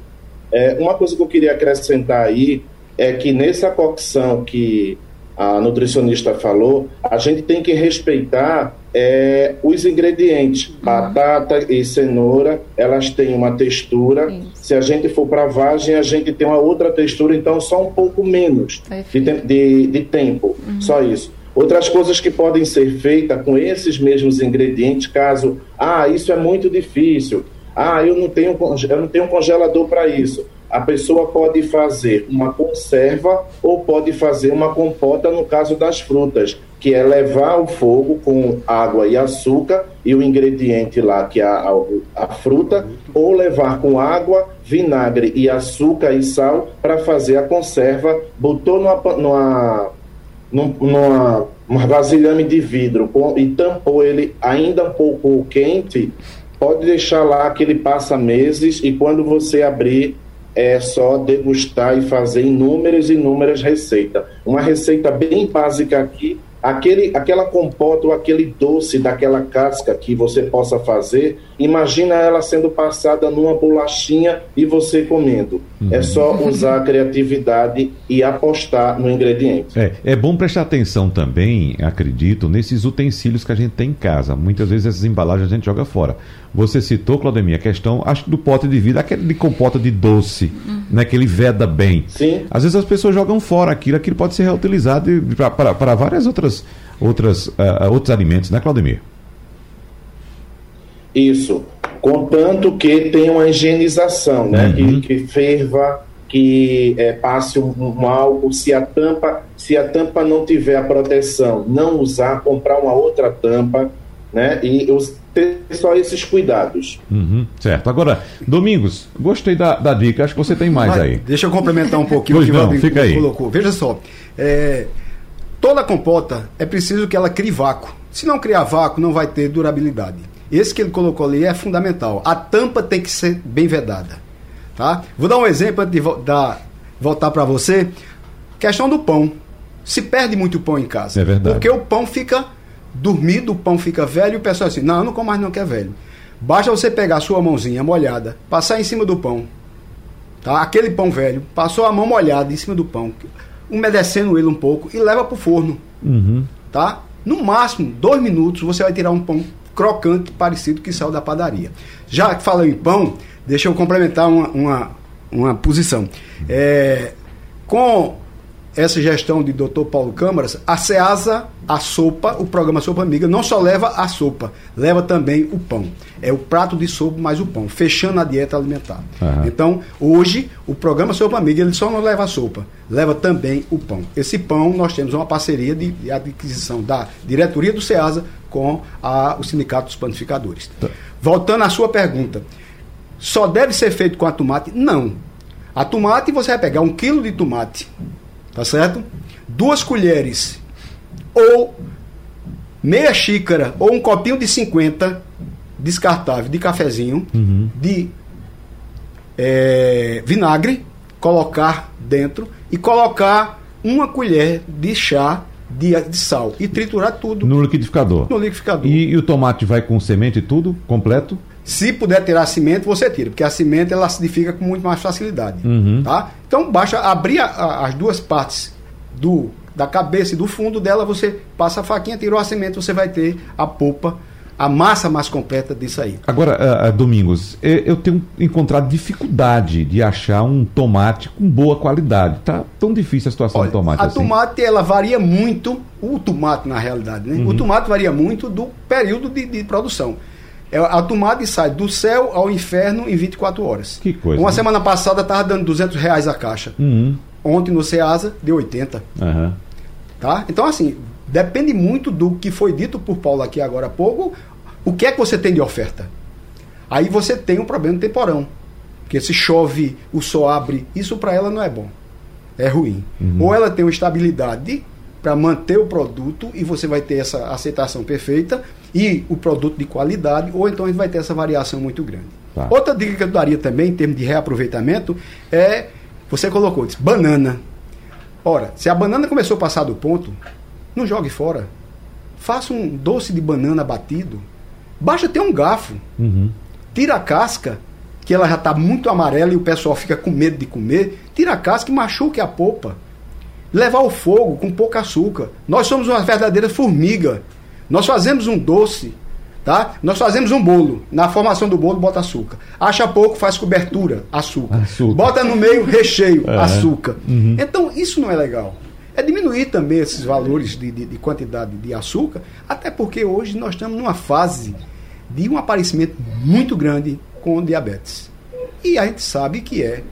É, uma coisa que eu queria acrescentar aí é que nessa cocção que a nutricionista falou, a gente tem que respeitar é, os ingredientes. Uhum. Batata e cenoura, elas têm uma textura. Isso. Se a gente for para vagem, a gente tem uma outra textura, então só um pouco menos de, de, de, tempo. Uhum. Só isso. Outras coisas que podem ser feitas com esses mesmos ingredientes, caso, ah, isso é muito difícil, ah, eu não tenho, eu não tenho congelador para isso. A pessoa pode fazer uma conserva ou pode fazer uma compota no caso das frutas, que é levar o fogo com água e açúcar e o ingrediente lá, que é a, a, a fruta, ou levar com água, vinagre e açúcar e sal para fazer a conserva, botou numa, numa num, numa uma vasilhame de vidro com, e tampou ele ainda um pouco quente, pode deixar lá que ele passa meses e quando você abrir é só degustar e fazer inúmeras e inúmeras receitas. Uma receita bem básica aqui aquele, aquela compota ou aquele doce daquela casca que você possa fazer, imagina ela sendo passada numa bolachinha e você comendo. Uhum. É só usar a criatividade e apostar no ingrediente. É, é bom prestar atenção também, acredito, nesses utensílios que a gente tem em casa. Muitas vezes essas embalagens a gente joga fora. Você citou, Claudemir, a questão, acho do pote de vidro, aquele de compota de doce, uhum. né, que ele veda bem. Sim. Às vezes as pessoas jogam fora aquilo, aquilo pode ser reutilizado para várias outras, outras uh, outros alimentos, né, Claudemir? Isso. Contanto que tenha uma higienização, né? Uhum. Que, que ferva, que é, passe um, um, álcool, se a tampa, se a tampa não tiver a proteção, não usar, comprar uma outra tampa, né? E os, ter só esses cuidados. Uhum, certo. Agora, Domingos, gostei da, da dica, acho que você tem mais Mas, aí. Deixa eu complementar um pouquinho o que não, o fica aí. colocou. Veja só, é, toda compota é preciso que ela crie vácuo. Se não criar vácuo, não vai ter durabilidade. Esse que ele colocou ali é fundamental. A tampa tem que ser bem vedada. Tá? Vou dar um exemplo antes de vo dar, voltar para você. Questão do pão. Se perde muito pão em casa. É verdade. Porque o pão fica dormido, o pão fica velho e o pessoal assim, não, eu não como mais não que é velho. Basta você pegar a sua mãozinha molhada, passar em cima do pão, tá? Aquele pão velho, passou a mão molhada em cima do pão, umedecendo ele um pouco e leva para o forno, uhum. tá? No máximo, dois minutos, você vai tirar um pão crocante, parecido que saiu da padaria. Já que falou em pão, deixa eu complementar uma, uma, uma posição. É, com essa gestão de Dr. Paulo Câmaras, a SEASA, a sopa, o programa Sopa Amiga, não só leva a sopa, leva também o pão. É o prato de sopa mais o pão, fechando a dieta alimentar. Uhum. Então, hoje, o programa Sopa Amiga, ele só não leva a sopa, leva também o pão. Esse pão, nós temos uma parceria de, de adquisição da diretoria do SEASA com a, o Sindicato dos Panificadores. Tá. Voltando à sua pergunta, só deve ser feito com a tomate? Não. A tomate, você vai pegar um quilo de tomate, tá certo? Duas colheres ou meia xícara ou um copinho de 50 descartável de cafezinho uhum. de é, vinagre, colocar dentro e colocar uma colher de chá de, de, sal e triturar tudo. No liquidificador. No liquidificador. E, e, o tomate vai com semente e tudo, completo? Se puder tirar a semente, você tira, porque a semente ela acidifica com muito mais facilidade. Uhum. Tá? Então basta abrir a, a, as duas partes do, da cabeça e do fundo dela, você passa a faquinha, tirou a semente, você vai ter a polpa a massa mais completa disso aí. Agora, uh, Domingos, eu tenho encontrado dificuldade de achar um tomate com boa qualidade. Tá tão difícil a situação Olha, do tomate a assim. A tomate, ela varia muito, o tomate na realidade, né? Uhum. O tomate varia muito do período de, de produção. É, a tomate sai do céu ao inferno em 24 horas. Que coisa. Uma né? semana passada estava dando 200 reais a caixa. Uhum. Ontem no Ceasa deu 80. Uhum. Tá? Então, assim, depende muito do que foi dito por Paulo aqui agora há pouco, o que é que você tem de oferta? Aí você tem um problema no temporão. Porque se chove, o sol abre, isso para ela não é bom. É ruim. Uhum. Ou ela tem uma estabilidade para manter o produto e você vai ter essa aceitação perfeita e o produto de qualidade, ou então a gente vai ter essa variação muito grande. Tá. Outra dica que eu daria também, em termos de reaproveitamento, é você colocou disse, banana. Ora, se a banana começou a passar do ponto, não jogue fora. Faça um doce de banana batido Basta ter um garfo. Uhum. Tira a casca, que ela já está muito amarela e o pessoal fica com medo de comer. Tira a casca e machuque a polpa. Levar ao fogo com pouco açúcar. Nós somos uma verdadeira formiga. Nós fazemos um doce, tá? Nós fazemos um bolo. Na formação do bolo, bota açúcar. Acha pouco, faz cobertura, açúcar. açúcar. Bota no meio, recheio, é. açúcar. Uhum. Então, isso não é legal é diminuir também esses valores de, de, de, quantidade de açúcar, até porque hoje nós estamos numa fase de um aparecimento muito grande com diabetes. E a gente sabe que é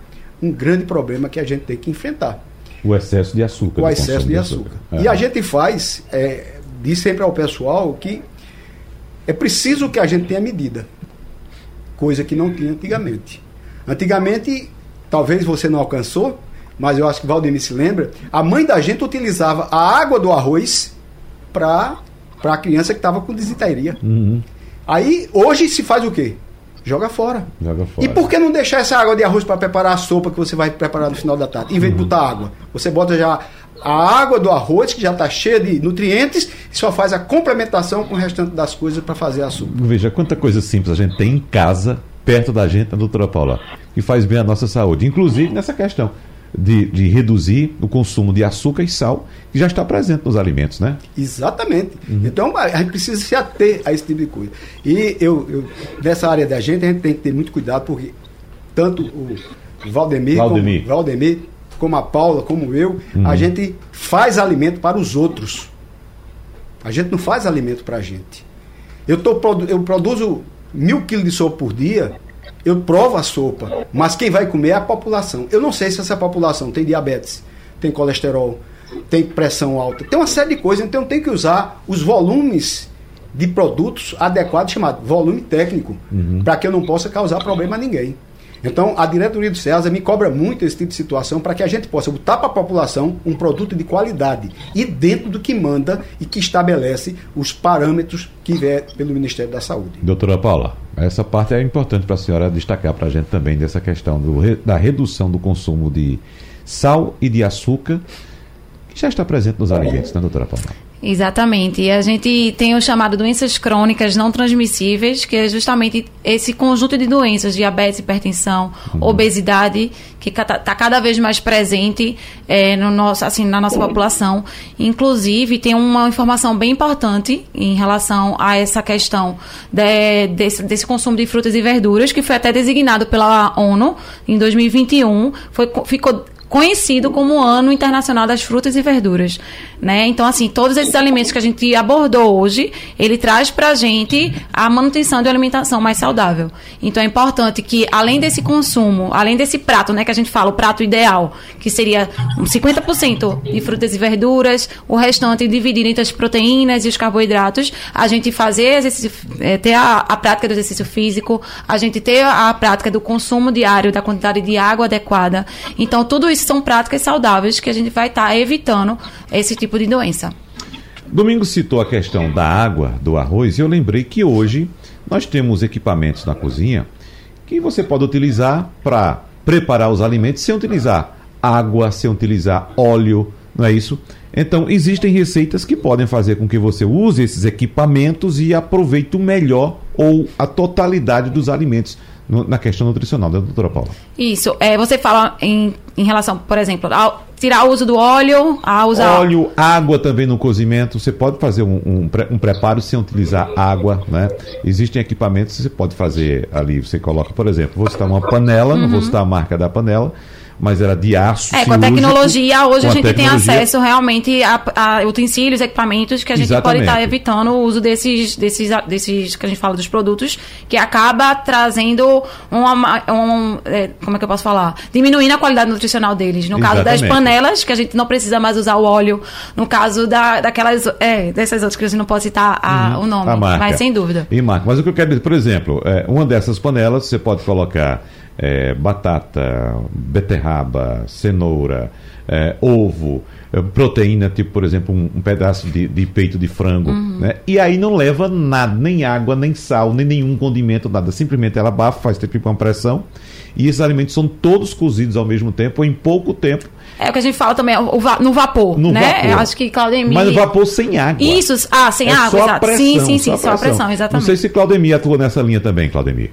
um grande problema que a gente tem que enfrentar. O excesso de açúcar. O excesso de açúcar. açúcar. E a gente faz, é, diz sempre ao pessoal que é preciso que a gente tenha medida, coisa que não tinha antigamente. Antigamente, talvez você não alcançou, mas eu acho que Valdemir se lembra, a mãe da gente utilizava a água do arroz para a criança que estava com desinteria. Uhum. Aí, hoje se faz o quê? Joga fora. Joga fora. E por que não deixar essa água de arroz para preparar a sopa que você vai preparar no final da tarde? Em vez de botar água, você bota já a água do arroz, que já está cheia de nutrientes, e só faz a complementação com o restante das coisas para fazer açúcar. Veja quanta coisa simples a gente tem em casa, perto da gente, a doutora Paula, que faz bem à nossa saúde, inclusive nessa questão de, de, reduzir o consumo de açúcar e sal, que já está presente nos alimentos, né? Exatamente. Uhum. Então a gente precisa se ater a esse tipo de coisa. E eu, eu, nessa área da gente, a gente tem que ter muito cuidado, porque tanto o Valdemir, Valdemir. Como, Valdemir como a Paula, como eu, uhum. a gente faz alimento para os outros. A gente não faz alimento para a gente. Eu, tô, eu produzo mil quilos de sopa por dia, eu provo a sopa, mas quem vai comer é a população. Eu não sei se essa população tem diabetes, tem colesterol, tem pressão alta, tem uma série de coisas, então tem que usar os volumes de produtos adequados, chamado volume técnico, uhum. para que eu não possa causar problema a ninguém. Então, a diretoria do CEASA me cobra muito esse tipo de situação para que a gente possa botar para a população um produto de qualidade e dentro do que manda e que estabelece os parâmetros que vier pelo Ministério da Saúde. Doutora Paula, essa parte é importante para a senhora destacar para a gente também dessa questão do, da redução do consumo de sal e de açúcar que já está presente nos alimentos, né, doutora Paula? Exatamente. E a gente tem o chamado doenças crônicas não transmissíveis, que é justamente esse conjunto de doenças, diabetes, hipertensão, uhum. obesidade, que está cada vez mais presente é, no nosso, assim, na nossa população. Inclusive, tem uma informação bem importante em relação a essa questão de, desse, desse consumo de frutas e verduras, que foi até designado pela ONU em 2021. Foi, ficou conhecido como o Ano Internacional das Frutas e Verduras, né? Então, assim, todos esses alimentos que a gente abordou hoje, ele traz para a gente a manutenção de uma alimentação mais saudável. Então, é importante que, além desse consumo, além desse prato, né, que a gente fala, o prato ideal, que seria 50% de frutas e verduras, o restante dividido entre as proteínas e os carboidratos, a gente fazer exercício, é, ter a, a prática do exercício físico, a gente ter a, prática do consumo diário, da quantidade de água adequada. Então, tudo isso são práticas saudáveis que a gente vai estar tá evitando esse tipo de doença. Domingo citou a questão da água do arroz e eu lembrei que hoje nós temos equipamentos na cozinha que você pode utilizar para preparar os alimentos sem utilizar água, sem utilizar óleo, não é isso? Então, existem receitas que podem fazer com que você use esses equipamentos e aproveite o melhor ou a totalidade dos alimentos na questão nutricional, né, doutora Paula? Isso. É, você fala em, em relação, por exemplo, ao tirar o uso do óleo, a usar... Óleo, água também no cozimento. Você pode fazer um, um, um preparo sem utilizar água, né? Existem equipamentos que você pode fazer ali. Você coloca, por exemplo, vou citar uma panela, uhum. não vou uhum. citar a marca da panela mas era de aço. É, com a tecnologia, hoje a gente tecnologia... tem acesso realmente a, a, utensílios, equipamentos que a gente Exatamente. pode estar evitando o uso desses, desses, desses que a gente fala dos produtos, que acaba trazendo uma, um, é, como é que eu posso falar? Diminuindo a qualidade nutricional deles. No Exatamente. caso das panelas, que a gente não precisa mais usar o óleo. No caso da, daquelas, é, dessas outras que a gente não pode citar a, uhum, o nome, mas sem dúvida. E marca. Mas o que eu quero dizer, por exemplo, é, uma dessas panelas você pode colocar é, batata, beterraba, cenoura, é, ovo, é, proteína, tipo, por exemplo, um, um pedaço de, de, peito de frango. Uhum. Né? E aí não leva nada, nem água, nem sal, nem nenhum condimento, nada. Simplesmente ela abafa, faz tipo uma pressão. E esses alimentos são todos cozidos ao mesmo tempo, em pouco tempo. É o que a gente fala também, o va no vapor, no né? Vapor. Acho que Claudemir... Mas vapor sem água. Isso, ah, sem é água, só exato. Pressão, sim, sim, sim, só, só a pressão, exatamente. Não sei se Claudemir atua nessa linha também, Claudemir.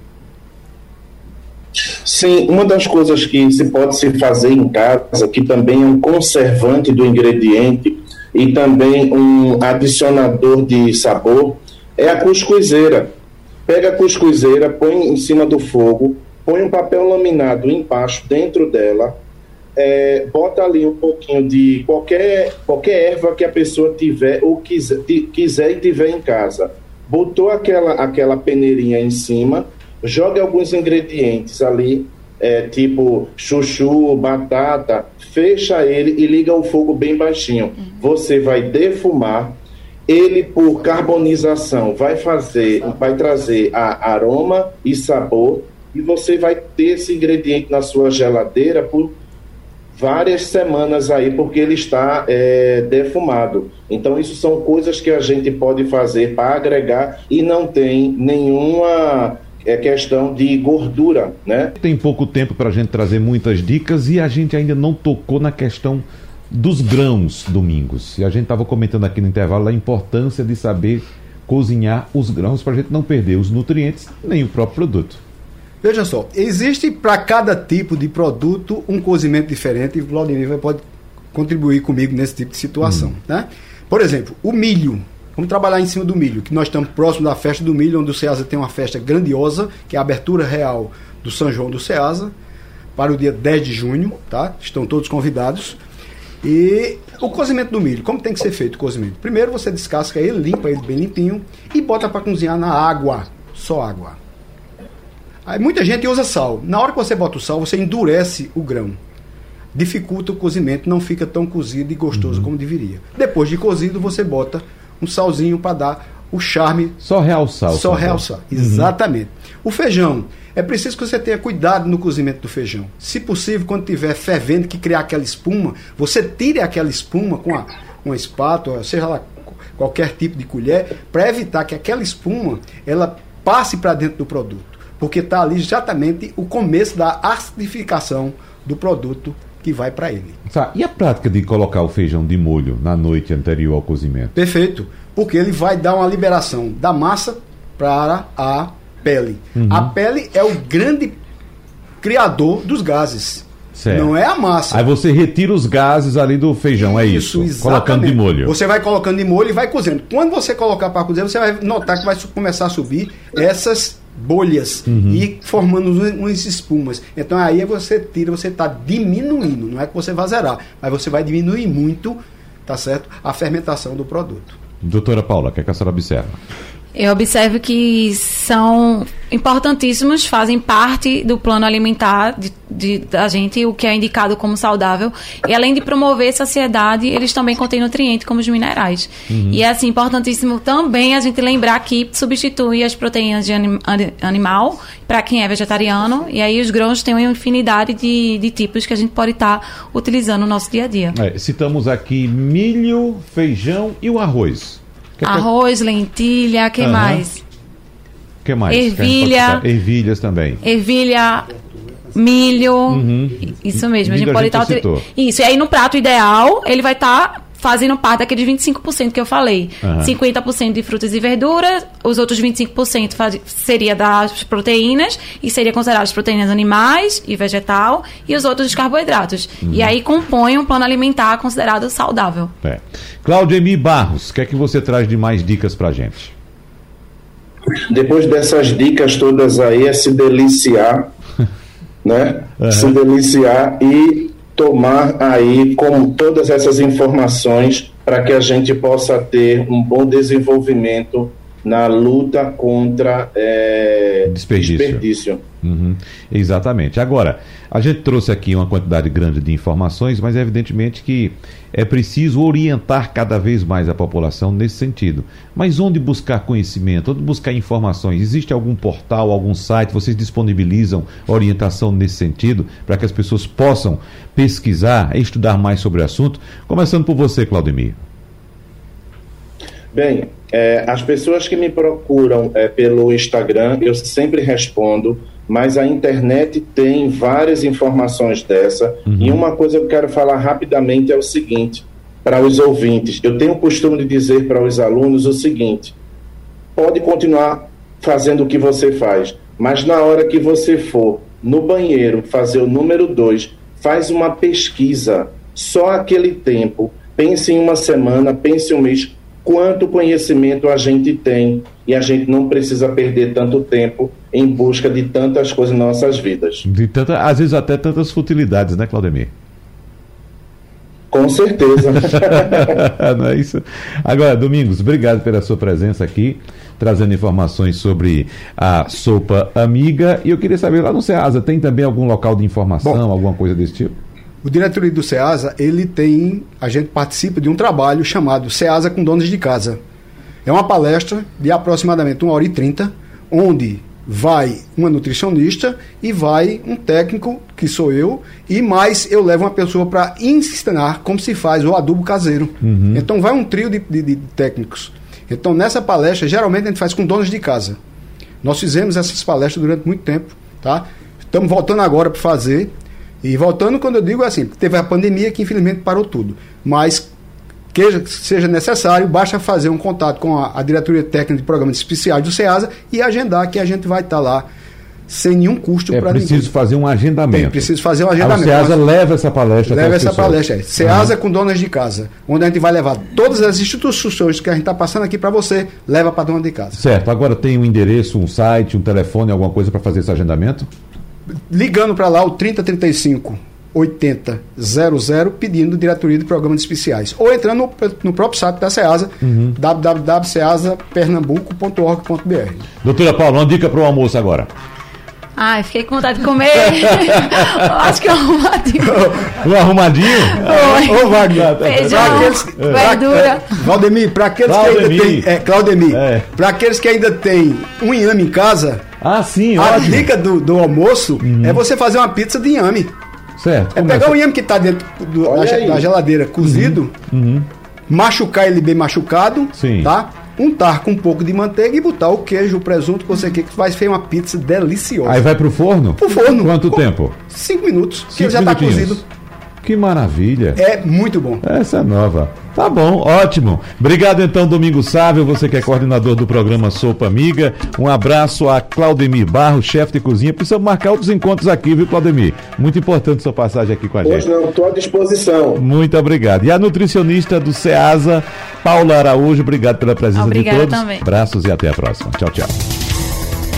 Sim, uma das coisas que se pode se fazer em casa, que também é um conservante do ingrediente e também um adicionador de sabor, é a cuscuzeira. Pega a cuscuzeira, põe em cima do fogo, põe um papel laminado embaixo, dentro dela, é, bota ali um pouquinho de qualquer, qualquer erva que a pessoa tiver ou quiser, quiser e tiver em casa. Botou aquela, aquela peneirinha em cima, jogue alguns ingredientes ali, é, tipo chuchu, batata, fecha ele e liga o fogo bem baixinho. Uhum. Você vai defumar, ele por carbonização vai fazer, vai trazer a aroma e sabor e você vai ter esse ingrediente na sua geladeira por várias semanas aí porque ele está é, defumado. Então isso são coisas que a gente pode fazer para agregar e não tem nenhuma é questão de gordura, né? Tem pouco tempo para a gente trazer muitas dicas e a gente ainda não tocou na questão dos grãos, Domingos. E a gente estava comentando aqui no intervalo a importância de saber cozinhar os grãos para a gente não perder os nutrientes nem o próprio produto. Veja só, existe para cada tipo de produto um cozimento diferente e o Vladimir pode contribuir comigo nesse tipo de situação. Hum. Né? Por exemplo, o milho. Vamos trabalhar em cima do milho, que nós estamos próximo da festa do milho, onde o Ceasa tem uma festa grandiosa, que é a abertura real do São João do Ceasa, para o dia 10 de junho, tá? Estão todos convidados. E o cozimento do milho, como tem que ser feito o cozimento? Primeiro você descasca ele, limpa ele bem limpinho e bota para cozinhar na água, só água. Aí muita gente usa sal. Na hora que você bota o sal, você endurece o grão. Dificulta o cozimento, não fica tão cozido e gostoso uhum. como deveria. Depois de cozido, você bota um salzinho para dar o charme. Só realçar. Só realçar, uhum. exatamente. O feijão, é preciso que você tenha cuidado no cozimento do feijão. Se possível, quando estiver fervendo, que criar aquela espuma, você tire aquela espuma com a, uma espátula, seja lá qualquer tipo de colher, para evitar que aquela espuma ela passe para dentro do produto porque está ali exatamente o começo da acidificação do produto que vai para ele. Tá. E a prática de colocar o feijão de molho na noite anterior ao cozimento? Perfeito, porque ele vai dar uma liberação da massa para a pele. Uhum. A pele é o grande criador dos gases. Certo. Não é a massa. Aí você retira os gases ali do feijão, é isso? isso colocando de molho. Você vai colocando de molho e vai cozendo. Quando você colocar para cozer, você vai notar que vai começar a subir essas bolhas uhum. e formando umas espumas. Então aí você tira, você está diminuindo, não é que você vai zerar, mas você vai diminuir muito, tá certo? A fermentação do produto. Doutora Paula, o que, é que a senhora observa? Eu observo que são importantíssimos, fazem parte do plano alimentar de, de, da gente, o que é indicado como saudável. E além de promover saciedade, eles também contêm nutrientes como os minerais. Uhum. E é assim, importantíssimo também a gente lembrar que substitui as proteínas de anim, animal para quem é vegetariano. E aí os grãos têm uma infinidade de, de tipos que a gente pode estar tá utilizando no nosso dia a dia. É, citamos aqui milho, feijão e o arroz. Arroz, lentilha, que uhum. mais? que mais? Ervilha. Ervilhas também. Ervilha, milho. Uhum. Isso mesmo. Milho a gente pode estar. Isso. E aí no prato ideal, ele vai estar tá fazendo parte daqueles 25% que eu falei. Uhum. 50% de frutas e verduras, os outros 25% faz, seria das proteínas, e seria considerado as proteínas animais e vegetal, e os outros os carboidratos. Uhum. E aí compõe um plano alimentar considerado saudável. É. Claudemir Barros, o que é que você traz de mais dicas pra gente? Depois dessas dicas todas aí, é se deliciar, né? Uhum. Se deliciar e tomar aí com todas essas informações para que a gente possa ter um bom desenvolvimento na luta contra é, desperdício. desperdício. Uhum, exatamente. Agora, a gente trouxe aqui uma quantidade grande de informações, mas é evidentemente que é preciso orientar cada vez mais a população nesse sentido. Mas onde buscar conhecimento, onde buscar informações? Existe algum portal, algum site? Vocês disponibilizam orientação nesse sentido para que as pessoas possam pesquisar, estudar mais sobre o assunto? Começando por você, Claudemir. Bem, é, as pessoas que me procuram é, pelo Instagram, eu sempre respondo, mas a internet tem várias informações dessa. Uhum. E uma coisa que eu quero falar rapidamente é o seguinte: para os ouvintes, eu tenho o costume de dizer para os alunos o seguinte: pode continuar fazendo o que você faz, mas na hora que você for no banheiro fazer o número 2, faz uma pesquisa, só aquele tempo. Pense em uma semana, pense um mês, quanto conhecimento a gente tem e a gente não precisa perder tanto tempo em busca de tantas coisas em nossas vidas. De tanta, às vezes até tantas futilidades, né, Claudemir? Com certeza. não é isso? Agora, Domingos, obrigado pela sua presença aqui, trazendo informações sobre a sopa amiga. E eu queria saber, lá no Ceasa, tem também algum local de informação, Bom, alguma coisa desse tipo? O diretoria do SEASA, ele tem, a gente participa de um trabalho chamado SEASA com donos de casa. É uma palestra de aproximadamente 1 hora e 30, onde vai uma nutricionista e vai um técnico, que sou eu, e mais eu levo uma pessoa para ensinar como se faz o adubo caseiro. Uhum. Então vai um trio de, de, de, técnicos. Então nessa palestra, geralmente a gente faz com donos de casa. Nós fizemos essas palestras durante muito tempo, tá? Estamos voltando agora para fazer E voltando, quando eu digo é assim, teve a pandemia que infelizmente parou tudo. Mas que seja necessário, basta fazer um contato com a, a diretoria técnica de programas especiais do SEASA e agendar que a gente vai estar lá sem nenhum custo é para ninguém. preciso fazer um agendamento. Tem, preciso fazer um agendamento. A SEASA leva essa palestra Leva essa pessoas. palestra. É. SEASA com donas de casa, onde a gente vai levar todas as instituições que a gente está passando aqui para você, leva para dona de casa. Certo. Agora tem um endereço, um site, um telefone, alguma coisa para fazer esse agendamento? Ligando para lá o 3035 8000 pedindo diretoria de programas especiais. Ou entrando no, no próprio site da SEASA, Uhum. www.seasapernambuco.org.br. Doutora Paula, uma dica para o almoço agora. Ai, fiquei com vontade de comer. Acho que é arrumadinho. Um arrumadinho? Oi. Ô, Wagner, Feijão, verdura. É, Valdemir, para aqueles que ainda Claudemir. têm. É, Claudemir, É. para aqueles que ainda têm um inhame em casa, Ah, sim, a ótimo. dica do, do almoço é você fazer uma pizza de inhame. Certo. É começa- pegar o inhame que está dentro do- da, geladeira cozido, machucar ele bem machucado, Sim. tá? Untar com um pouco de manteiga e botar o queijo, o presunto que você quer, que vai ser uma pizza deliciosa. Aí vai pro forno? Pro forno. Quanto Com- tempo? Cinco minutos, que Cinco ele já está minutinhos. cozido. Que maravilha. É muito bom. Essa é nova. Tá bom, ótimo. Obrigado então, Domingo Sávio, você que é coordenador do programa Sopa Amiga. Um abraço a Claudemir Barro, chefe de cozinha. Precisa marcar outros encontros aqui, viu, Claudemir? Muito importante sua passagem aqui com a Pois gente. não, estou à disposição. Muito obrigado. E a nutricionista do SEASA, Paula Araújo, obrigado pela presença Obrigada de todos. também. Abraços e até a próxima. Tchau, tchau.